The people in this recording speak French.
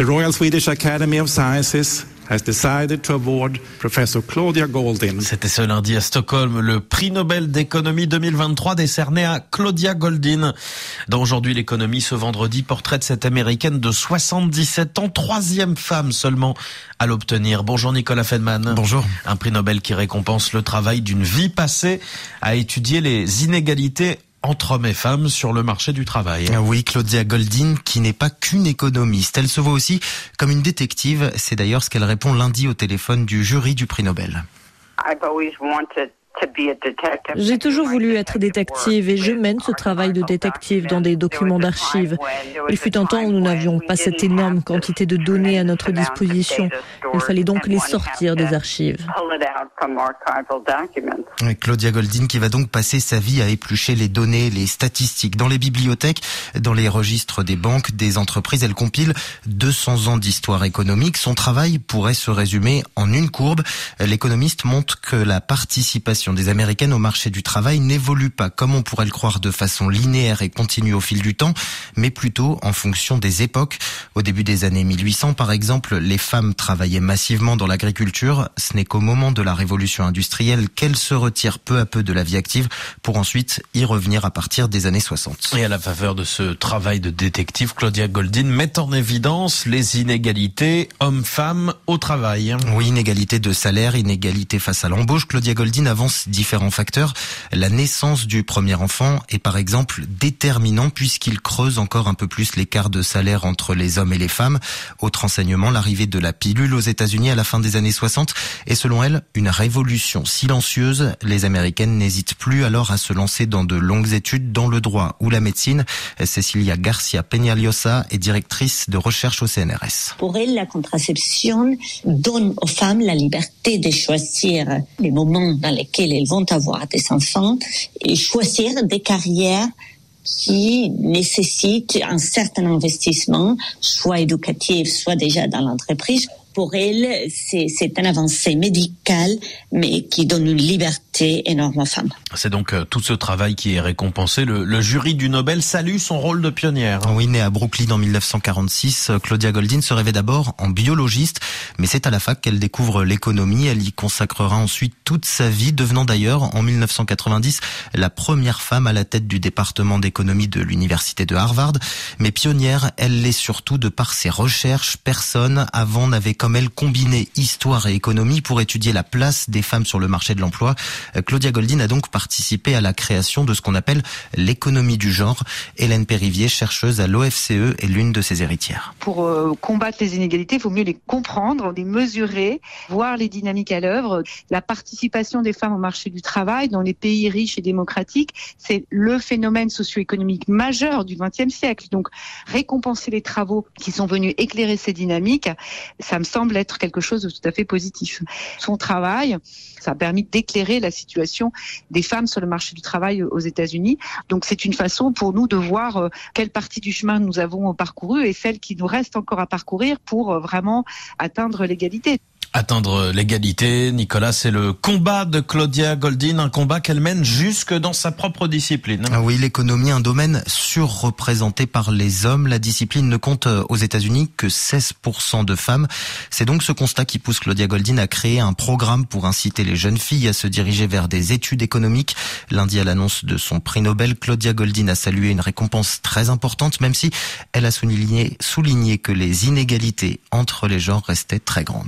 The Royal Swedish Academy of Sciences has decided to award Professor Claudia Goldin. C'était ce lundi à Stockholm, le prix Nobel d'économie 2023 décerné à Claudia Goldin. Dans Aujourd'hui l'économie, ce vendredi, portrait de cette américaine de 77 ans, troisième femme seulement à l'obtenir. Bonjour Nicolas Fedman. Bonjour. Un prix Nobel qui récompense le travail d'une vie passée à étudier les inégalités entre hommes et femmes sur le marché du travail. Oui, Claudia Goldin, qui n'est pas qu'une économiste. Elle se voit aussi comme une détective. C'est d'ailleurs ce qu'elle répond lundi au téléphone du jury du prix Nobel. J'ai toujours voulu être détective et je mène ce travail de détective dans des documents d'archives. Il fut un temps où nous n'avions pas cette énorme quantité de données à notre disposition. Il fallait donc les sortir des archives. Claudia Goldin qui va donc passer sa vie à éplucher les données, les statistiques dans les bibliothèques, dans les registres des banques, des entreprises. Elle compile 200 ans d'histoire économique. Son travail pourrait se résumer en une courbe. L'économiste montre que la participation des Américaines au marché du travail n'évolue pas comme on pourrait le croire de façon linéaire et continue au fil du temps, mais plutôt en fonction des époques. Au début des années 1800, par exemple, les femmes travaillaient massivement dans l'agriculture. Ce n'est qu'au moment de la révolution industrielle qu'elles se retirent peu à peu de la vie active pour ensuite y revenir à partir des années 60. Et à la faveur de ce travail de détective, Claudia Goldin met en évidence les inégalités hommes-femmes au travail. Oui, inégalité de salaire, inégalité face à l'embauche. Claudia Goldin avance différents facteurs. La naissance du premier enfant est par exemple déterminant puisqu'il creuse encore un peu plus l'écart de salaire entre les hommes et les femmes. Autre enseignement, l'arrivée de la pilule aux États-Unis à la fin des années 60 est selon elle une révolution silencieuse. Les Américaines n'hésitent plus alors à se lancer dans de longues études dans le droit ou la médecine. Cecilia Garcia Peñaliosa est directrice de recherche au CNRS. Pour elle, la contraception donne aux femmes la liberté de choisir les moments dans lesquels elles vont avoir des enfants et choisir des carrières qui nécessitent un certain investissement, soit éducatif, soit déjà dans l'entreprise, pour elle, c'est un avancée médical, mais qui donne une liberté énorme aux femmes. C'est donc euh, tout ce travail qui est récompensé. Le, le, jury du Nobel salue son rôle de pionnière. Oui, née à Brooklyn en 1946, Claudia Goldin se rêvait d'abord en biologiste, mais c'est à la fac qu'elle découvre l'économie. Elle y consacrera ensuite toute sa vie, devenant d'ailleurs en 1990 la première femme à la tête du département d'économie de l'université de Harvard. Mais pionnière, elle l'est surtout de par ses recherches. Personne avant n'avait comme elle combinait histoire et économie pour étudier la place des femmes sur le marché de l'emploi. Claudia Goldin a donc participé à la création de ce qu'on appelle l'économie du genre. Hélène Périvier, chercheuse à l'OFCE, est l'une de ses héritières. Pour euh, combattre les inégalités, il faut mieux les comprendre, les mesurer, voir les dynamiques à l'œuvre. La participation des femmes au marché du travail dans les pays riches et démocratiques, c'est le phénomène socio-économique majeur du XXe siècle. Donc, récompenser les travaux qui sont venus éclairer ces dynamiques, ça me semble être quelque chose de tout à fait positif. Son travail, ça a permis d'éclairer la situation des femmes sur le marché du travail aux États-Unis. Donc c'est une façon pour nous de voir euh, quelle partie du chemin nous avons parcouru et celle qui nous reste encore à parcourir pour euh, vraiment atteindre l'égalité. Atteindre l'égalité, Nicolas, c'est le combat de Claudia Goldin, un combat qu'elle mène jusque dans sa propre discipline. Ah oui, l'économie, un domaine surreprésenté par les hommes. La discipline ne compte euh, aux États-Unis que 16% de femmes. C'est donc ce constat qui pousse Claudia Goldin à créer un programme pour inciter les jeunes filles à se diriger vers des études économiques. Lundi, à l'annonce de son prix Nobel, Claudia Goldin a salué une récompense très importante, même si elle a souligné, souligné que les inégalités entre les genres restaient très grandes.